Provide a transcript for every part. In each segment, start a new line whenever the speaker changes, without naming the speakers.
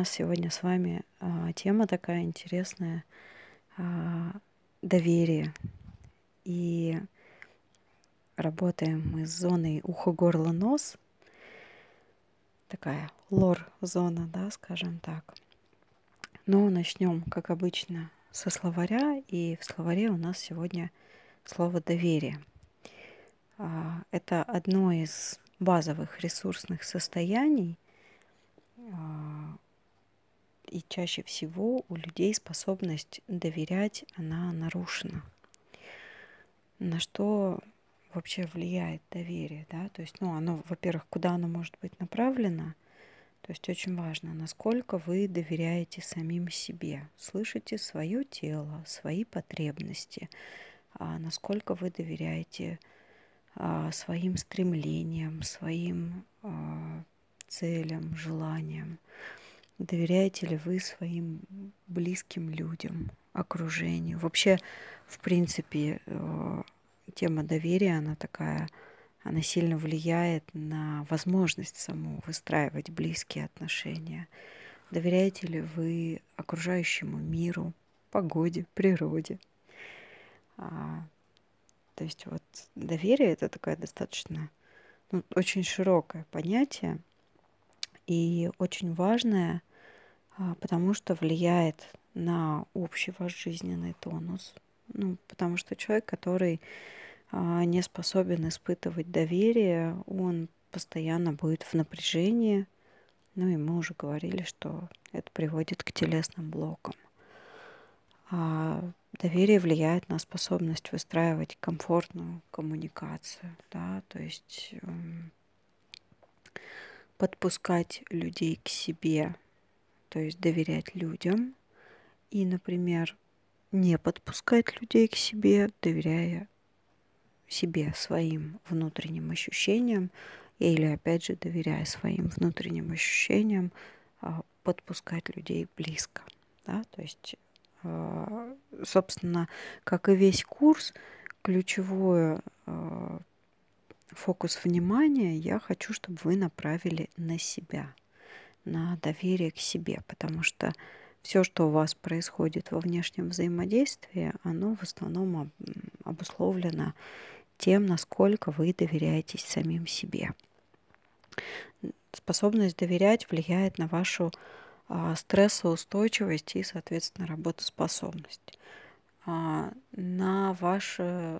нас сегодня с вами а, тема такая интересная а, доверие. И работаем мы с зоной ухо-горло-нос. Такая лор-зона, да, скажем так. Но начнем, как обычно, со словаря. И в словаре у нас сегодня слово доверие. А, это одно из базовых ресурсных состояний, а, и чаще всего у людей способность доверять, она нарушена. На что вообще влияет доверие, да, то есть, ну, оно, во-первых, куда оно может быть направлено, то есть очень важно, насколько вы доверяете самим себе, слышите свое тело, свои потребности, а насколько вы доверяете а, своим стремлениям, своим а, целям, желаниям. Доверяете ли вы своим близким людям, окружению? Вообще, в принципе, э, тема доверия, она такая, она сильно влияет на возможность саму выстраивать близкие отношения. Доверяете ли вы окружающему миру, погоде, природе? А, то есть вот доверие это такое достаточно ну, очень широкое понятие и очень важное, потому что влияет на общий ваш жизненный тонус. Ну, потому что человек, который а, не способен испытывать доверие, он постоянно будет в напряжении. Ну и мы уже говорили, что это приводит к телесным блокам. А доверие влияет на способность выстраивать комфортную коммуникацию, да, то есть эм, подпускать людей к себе, то есть доверять людям и, например, не подпускать людей к себе, доверяя себе, своим внутренним ощущениям, или, опять же, доверяя своим внутренним ощущениям, а, подпускать людей близко. Да? То есть а, собственно, как и весь курс, ключевой а, фокус внимания я хочу, чтобы вы направили на себя, на доверие к себе, потому что все, что у вас происходит во внешнем взаимодействии, оно в основном обусловлено тем, насколько вы доверяетесь самим себе. Способность доверять влияет на вашу а, стрессоустойчивость и, соответственно, работоспособность. А, на ваши э,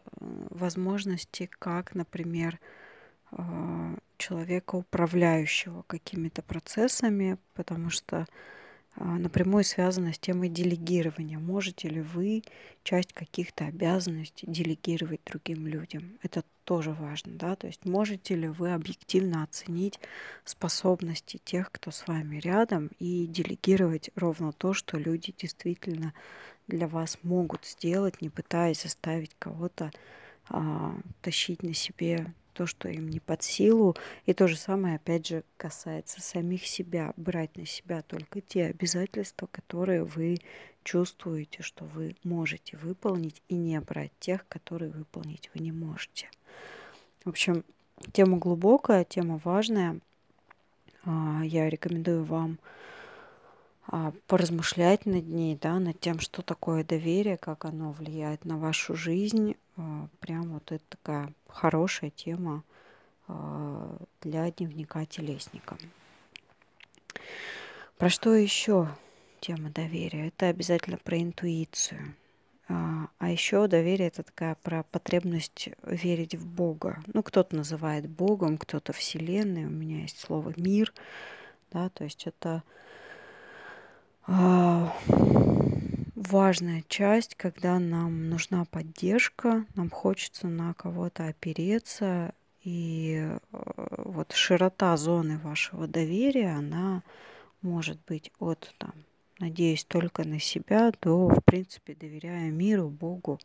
возможности, как, например, человека, управляющего какими-то процессами, потому что а, напрямую связано с темой делегирования. Можете ли вы часть каких-то обязанностей делегировать другим людям? Это тоже важно, да, то есть можете ли вы объективно оценить способности тех, кто с вами рядом, и делегировать ровно то, что люди действительно для вас могут сделать, не пытаясь заставить кого-то а, тащить на себе то, что им не под силу. И то же самое, опять же, касается самих себя. Брать на себя только те обязательства, которые вы чувствуете, что вы можете выполнить, и не брать тех, которые выполнить вы не можете. В общем, тема глубокая, тема важная. А, я рекомендую вам а, поразмышлять над ней, да, над тем, что такое доверие, как оно влияет на вашу жизнь. А, прям вот это такая хорошая тема для дневника телесника. Про что еще тема доверия? Это обязательно про интуицию. А, а еще доверие это такая про потребность верить в Бога. Ну, кто-то называет Богом, кто-то Вселенной. У меня есть слово мир. Да, то есть это а, важная часть, когда нам нужна поддержка, нам хочется на кого-то опереться, и э, вот широта зоны вашего доверия, она может быть от там надеюсь только на себя, до, в принципе, доверяя миру, Богу,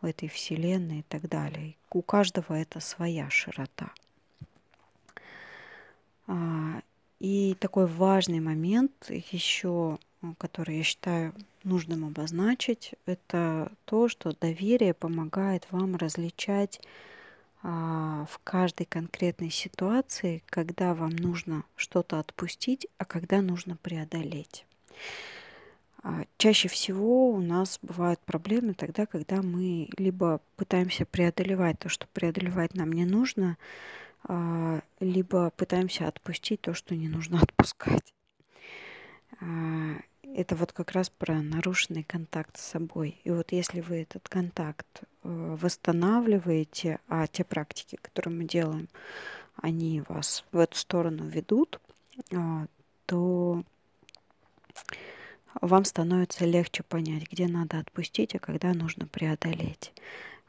в этой вселенной и так далее. У каждого это своя широта. А, и такой важный момент еще, который я считаю нужным обозначить, это то, что доверие помогает вам различать а, в каждой конкретной ситуации, когда вам нужно что-то отпустить, а когда нужно преодолеть. А, чаще всего у нас бывают проблемы тогда, когда мы либо пытаемся преодолевать то, что преодолевать нам не нужно, а, либо пытаемся отпустить то, что не нужно отпускать. А, это вот как раз про нарушенный контакт с собой. И вот если вы этот контакт э, восстанавливаете, а те практики, которые мы делаем, они вас в эту сторону ведут, то вам становится легче понять, где надо отпустить, а когда нужно преодолеть.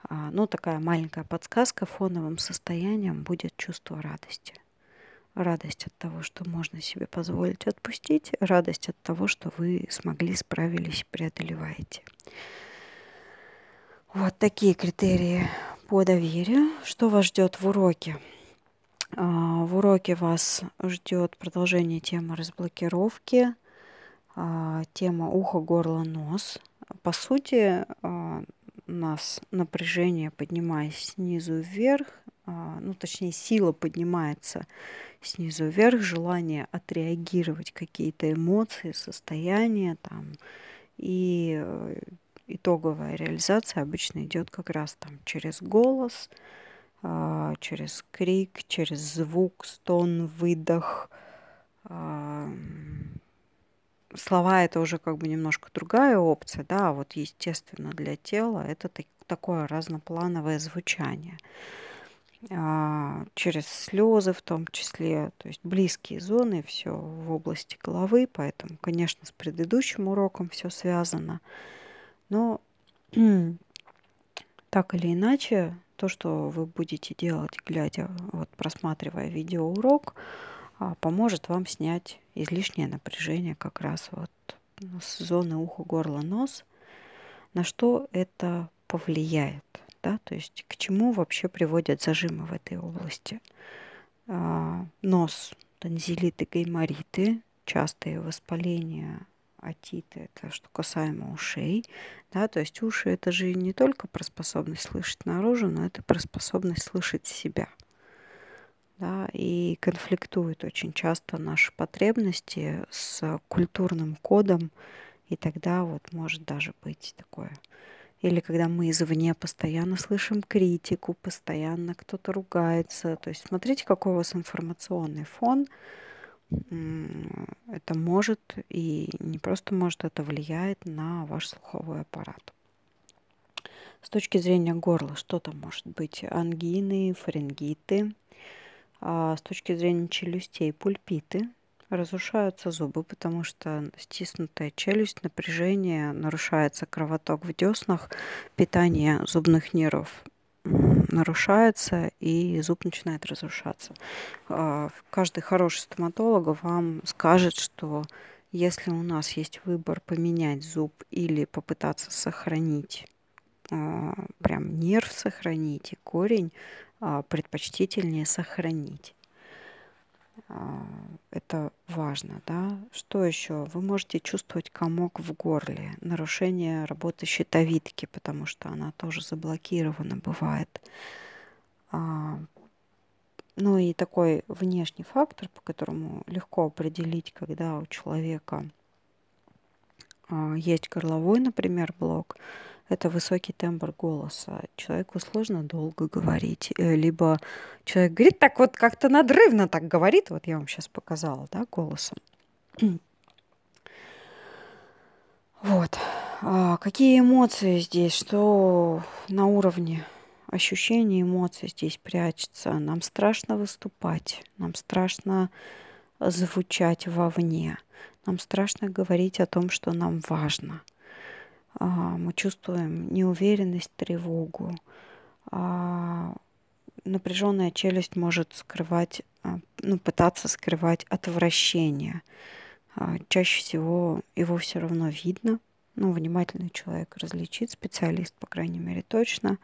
А, ну, такая маленькая подсказка фоновым состоянием будет чувство радости. Радость от того, что можно себе позволить отпустить, радость от того, что вы смогли, справились, преодолеваете. Вот такие критерии по доверию. Что вас ждет в уроке? А, в уроке вас ждет продолжение темы разблокировки – а, тема ухо, горло, нос. По сути, а, у нас напряжение, поднимаясь снизу вверх, а, ну, точнее, сила поднимается снизу вверх, желание отреагировать какие-то эмоции, состояния там, и э, итоговая реализация обычно идет как раз там через голос, через крик, через звук, стон, выдох, слова это уже как бы немножко другая опция, да, а вот естественно для тела это так, такое разноплановое звучание. А, через слезы в том числе, то есть близкие зоны, все в области головы, поэтому, конечно, с предыдущим уроком все связано. Но так или иначе, то, что вы будете делать, глядя, вот просматривая видеоурок, а, поможет вам снять излишнее напряжение как раз вот с зоны уха, горла, нос. На что это повлияет? Да? То есть к чему вообще приводят зажимы в этой области? А, нос, тонзиллиты, гаймориты, частые воспаления, атиты, это что касаемо ушей. Да? То есть уши это же не только про способность слышать наружу, но это про способность слышать себя – да, и конфликтуют очень часто наши потребности с культурным кодом, и тогда вот может даже быть такое. Или когда мы извне постоянно слышим критику, постоянно кто-то ругается. То есть смотрите, какой у вас информационный фон. Это может и не просто может, это влияет на ваш слуховой аппарат. С точки зрения горла, что там может быть? Ангины, фарингиты – а с точки зрения челюстей пульпиты, разрушаются зубы, потому что стиснутая челюсть, напряжение, нарушается кровоток в деснах, питание зубных нервов нарушается, и зуб начинает разрушаться. А, каждый хороший стоматолог вам скажет, что если у нас есть выбор поменять зуб или попытаться сохранить а, прям нерв сохранить и корень, а, предпочтительнее сохранить. А, это важно, да. Что еще? Вы можете чувствовать комок в горле, нарушение работы щитовидки, потому что она тоже заблокирована бывает. А, ну и такой внешний фактор, по которому легко определить, когда у человека есть горловой, например, блок, это высокий тембр голоса. Человеку сложно долго говорить. Э, либо человек говорит так вот как-то надрывно так говорит. Вот я вам сейчас показала, да, голосом. Вот. А какие эмоции здесь? Что на уровне ощущений эмоций здесь прячется? Нам страшно выступать. Нам страшно звучать вовне. Нам страшно говорить о том, что нам важно – мы чувствуем неуверенность, тревогу. А, напряженная челюсть может скрывать, а, ну, пытаться скрывать отвращение. Чаще всего его все равно видно. Ну, внимательный человек различит, специалист, по крайней мере, точно.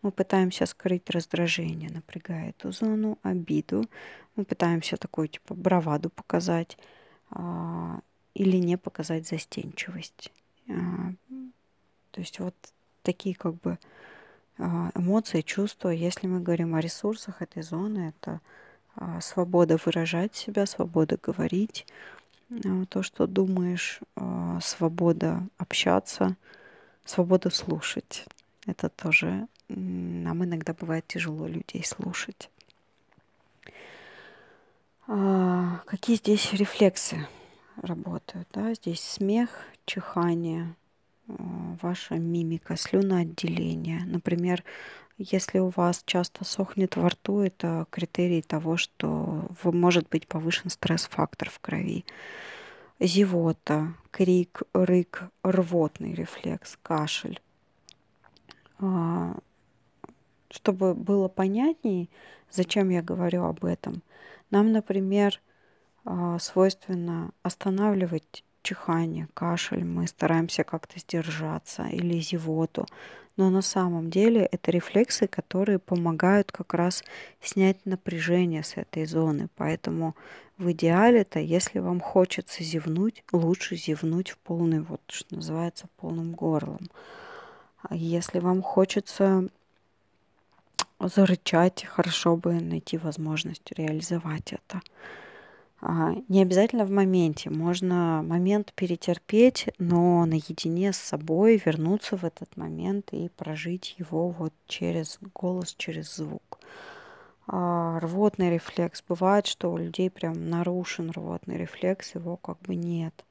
Мы пытаемся скрыть раздражение, напрягая эту зону, обиду. Мы пытаемся такую, типа, браваду показать а, или не показать застенчивость. То есть вот такие как бы а, эмоции, чувства. Если мы говорим о ресурсах этой зоны, это а, свобода выражать себя, свобода говорить а, то, что думаешь, свобода общаться, свобода слушать. Это тоже нам иногда бывает тяжело людей слушать. Какие здесь рефлексы работают? Да? Здесь смех, чихание, ваша мимика, слюноотделение. Например, если у вас часто сохнет во рту, это критерий того, что может быть повышен стресс-фактор в крови. Зевота, крик, рык, рвотный рефлекс, кашель. А, чтобы было понятнее, зачем я говорю об этом, нам, например, а, свойственно останавливать чихание, кашель, мы стараемся как-то сдержаться или зевоту. Но на самом деле это рефлексы, которые помогают как раз снять напряжение с этой зоны. Поэтому в идеале-то, если вам хочется зевнуть, лучше зевнуть в полный, вот что называется, полным горлом. А если вам хочется зарычать, хорошо бы найти возможность реализовать это. Не обязательно в моменте. Можно момент перетерпеть, но наедине с собой вернуться в этот момент и прожить его вот через голос, через звук. А рвотный рефлекс. Бывает, что у людей прям нарушен рвотный рефлекс, его как бы нет.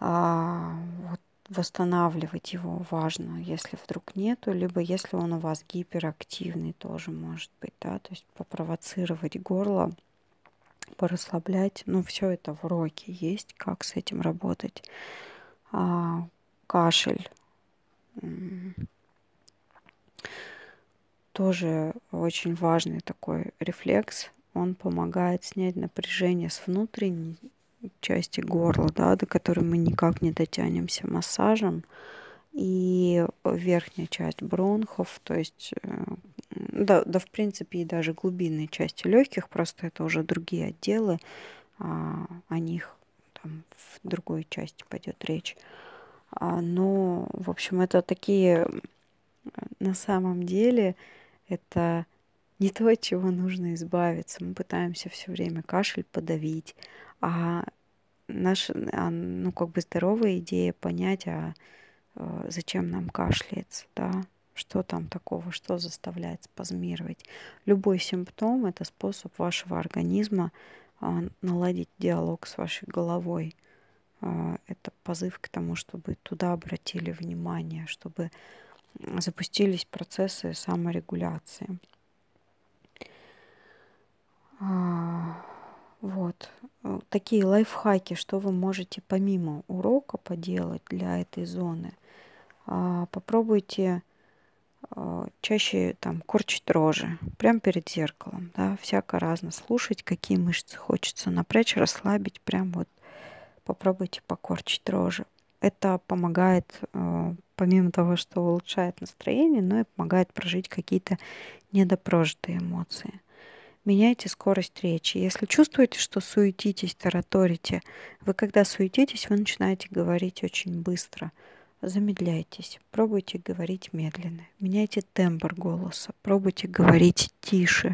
А, вот восстанавливать его важно, если вдруг нету, либо если он у вас гиперактивный, тоже может быть, да, то есть попровоцировать горло порасслаблять. Ну, все это в уроке есть, как с этим работать. А, кашель. Тоже очень важный такой рефлекс. Он помогает снять напряжение с внутренней части горла, да, до которой мы никак не дотянемся массажем. И верхняя часть бронхов, то есть э, да, да, в принципе, и даже глубинные части легких, просто это уже другие отделы, а, о них там в другой части пойдет речь. А, но, в общем, это такие, на самом деле, это не то, от чего нужно избавиться. Мы пытаемся все время кашель подавить, а наша, а, ну, как бы здоровая идея понять, а, а зачем нам кашляется, да, что там такого, что заставляет спазмировать? Любой симптом – это способ вашего организма а, наладить диалог с вашей головой. А, это позыв к тому, чтобы туда обратили внимание, чтобы запустились процессы саморегуляции. А, вот. Такие лайфхаки, что вы можете помимо урока поделать для этой зоны. Попробуйте чаще там корчить рожи, прямо перед зеркалом, да, всяко разно слушать, какие мышцы хочется напрячь, расслабить, прям вот попробуйте покорчить рожи. Это помогает, а, помимо того, что улучшает настроение, но и помогает прожить какие-то недопрожитые эмоции. Меняйте скорость речи. Если чувствуете, что суетитесь, тараторите, вы когда суетитесь, вы начинаете говорить очень быстро – замедляйтесь, пробуйте говорить медленно, меняйте тембр голоса, пробуйте говорить тише,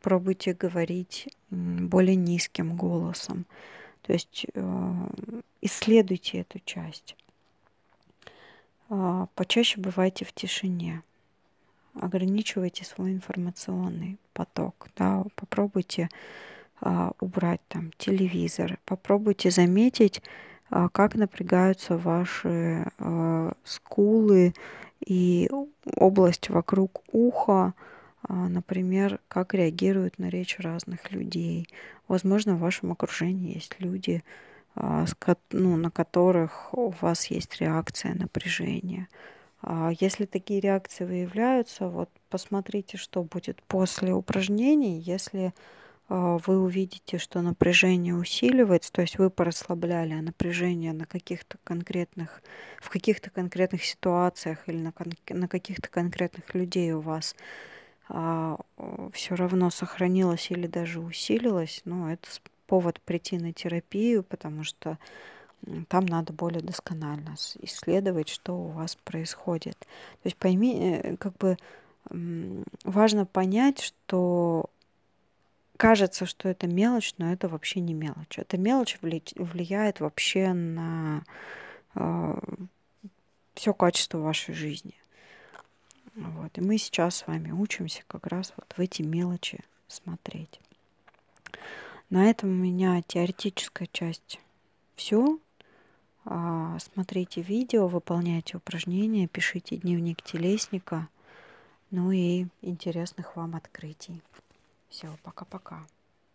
пробуйте говорить более низким голосом. То есть э, исследуйте эту часть. Э, почаще бывайте в тишине. Ограничивайте свой информационный поток. Да? Попробуйте э, убрать там телевизор. Попробуйте заметить, а, как напрягаются ваши а, скулы и область вокруг уха, а, например, как реагируют на речь разных людей. Возможно, в вашем окружении есть люди, ну, на которых у вас есть реакция напряжения. Если такие реакции выявляются, вот посмотрите, что будет после упражнений, если а, вы увидите, что напряжение усиливается, то есть вы порасслабляли, а напряжение на каких-то конкретных, в каких-то конкретных ситуациях или на, на каких-то конкретных людей у вас а, все равно сохранилось или даже усилилось, ну, это повод прийти на терапию, потому что там надо более досконально исследовать, что у вас происходит. То есть пойми, э, как бы важно понять, что кажется, что это мелочь, но это вообще не мелочь. Эта мелочь влияет вообще на э, все качество вашей жизни. Вот. И мы сейчас с вами учимся как раз вот в эти мелочи смотреть. На этом у меня теоретическая часть все. А, смотрите видео, выполняйте упражнения, пишите дневник телесника. Ну и интересных вам открытий. Все, пока-пока.